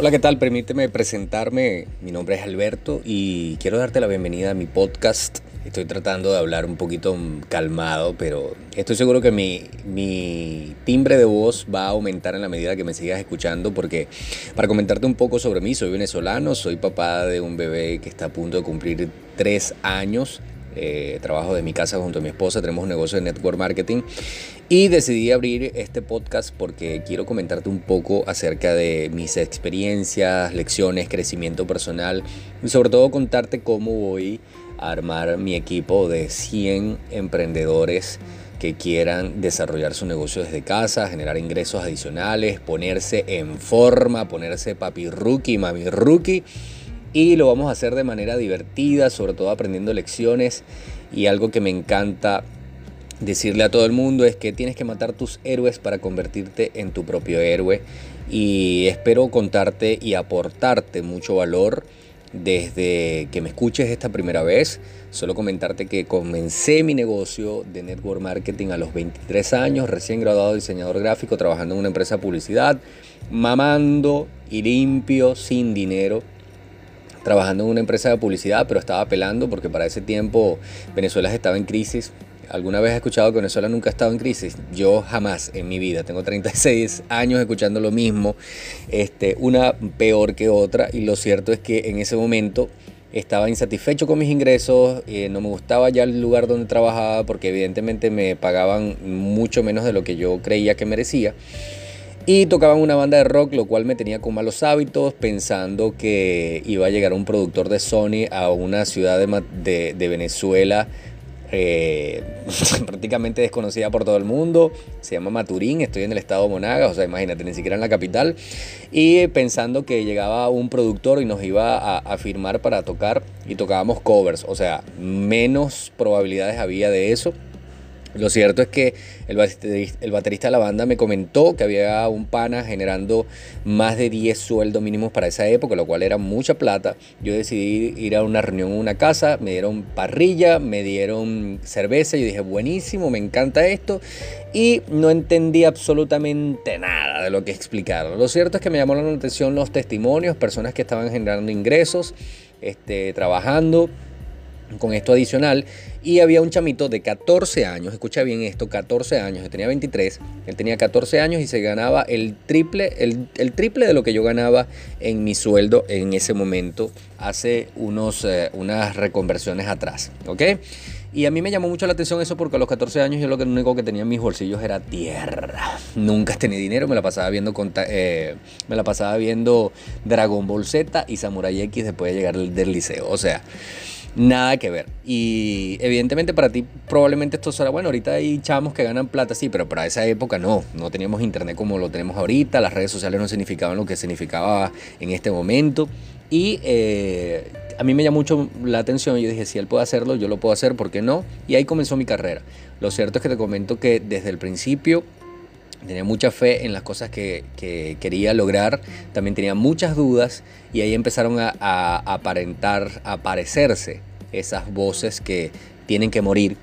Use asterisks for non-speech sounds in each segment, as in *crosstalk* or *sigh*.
Hola, ¿qué tal? Permíteme presentarme. Mi nombre es Alberto y quiero darte la bienvenida a mi podcast. Estoy tratando de hablar un poquito calmado, pero estoy seguro que mi, mi, timbre de voz va a aumentar en la medida que me sigas escuchando, porque para comentarte un poco sobre mí, soy venezolano, soy papá de un bebé que está a punto de cumplir tres años. Eh, trabajo de mi casa junto a mi esposa, tenemos un negocio de network marketing y decidí abrir este podcast porque quiero comentarte un poco acerca de mis experiencias, lecciones, crecimiento personal y sobre todo contarte cómo voy a armar mi equipo de 100 emprendedores que quieran desarrollar su negocio desde casa, generar ingresos adicionales, ponerse en forma, ponerse papi rookie, mami rookie y lo vamos a hacer de manera divertida, sobre todo aprendiendo lecciones. Y algo que me encanta decirle a todo el mundo es que tienes que matar tus héroes para convertirte en tu propio héroe. Y espero contarte y aportarte mucho valor desde que me escuches esta primera vez. Solo comentarte que comencé mi negocio de network marketing a los 23 años, recién graduado diseñador gráfico, trabajando en una empresa de publicidad, mamando y limpio, sin dinero trabajando en una empresa de publicidad, pero estaba pelando porque para ese tiempo Venezuela estaba en crisis. ¿Alguna vez he escuchado que Venezuela nunca ha estado en crisis? Yo jamás en mi vida. Tengo 36 años escuchando lo mismo, este, una peor que otra. Y lo cierto es que en ese momento estaba insatisfecho con mis ingresos, eh, no me gustaba ya el lugar donde trabajaba porque evidentemente me pagaban mucho menos de lo que yo creía que merecía. Y tocaban una banda de rock, lo cual me tenía con malos hábitos, pensando que iba a llegar un productor de Sony a una ciudad de, Venezuela eh, *laughs* prácticamente desconocida por todo el mundo. Se llama Maturín, estoy en el estado de Monagas, o sea, imagínate, ni siquiera en la capital. Y pensando que llegaba un productor y nos iba a firmar para tocar y tocábamos covers, o sea, menos probabilidades había de eso. Lo cierto es que el baterista, de la banda me comentó que había un pana generando más de 10 sueldos mínimos para esa época, lo cual era mucha plata. Yo decidí ir a una reunión en una casa, me dieron parrilla, me dieron cerveza, yo dije, buenísimo, me encanta esto, y no entendí absolutamente nada de lo que explicaron. Lo cierto es que me llamó la atención los testimonios, personas que estaban generando ingresos, este, trabajando con esto adicional y había un chamito de 14 años, escucha bien esto, 14 años, yo tenía 23, él tenía 14 años y se ganaba el triple, el, triple de lo que yo ganaba en mi sueldo en ese momento, hace unos, eh, unas reconversiones atrás, ¿ok? Y a mí me llamó mucho la atención eso porque a los 14 años yo lo único que tenía en mis bolsillos era tierra. Nunca tenía dinero, me la pasaba viendo, eh, me la pasaba viendo Dragon Ball Z y Samurai X después de llegar del liceo. O sea, Nada que ver. Y evidentemente para ti probablemente esto será, bueno, ahorita hay chamos que ganan plata, sí, pero para esa época no. No teníamos internet como lo tenemos ahorita, las redes sociales no significaban lo que significaba en este momento. Y eh, a mí me llamó mucho la atención, yo dije, si él puede hacerlo, yo lo puedo hacer, ¿por qué no? Y ahí comenzó mi carrera. Lo cierto es que te comento que desde el principio tenía mucha fe en las cosas que, quería lograr, también tenía muchas dudas y ahí empezaron a, a, aparentar, a aparecerse esas voces que tienen que morir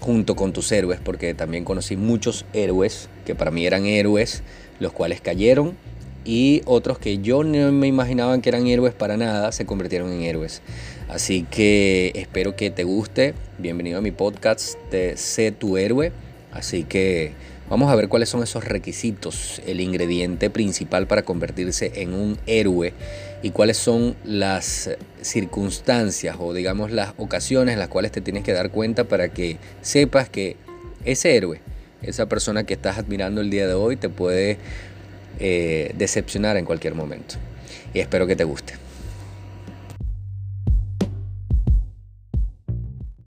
junto con tus héroes, porque también conocí muchos héroes que para mí eran héroes, los cuales cayeron y otros que yo no me imaginaba que eran héroes para nada, se convirtieron en héroes. Así que espero que te guste. Bienvenido a mi podcast de Sé tu héroe. Así que Vamos a ver cuáles son esos requisitos, el ingrediente principal para convertirse en un héroe y cuáles son las circunstancias o digamos las ocasiones en las cuales te tienes que dar cuenta para que sepas que ese héroe, esa persona que estás admirando el día de hoy te puede eh, decepcionar en cualquier momento. Y espero que te guste.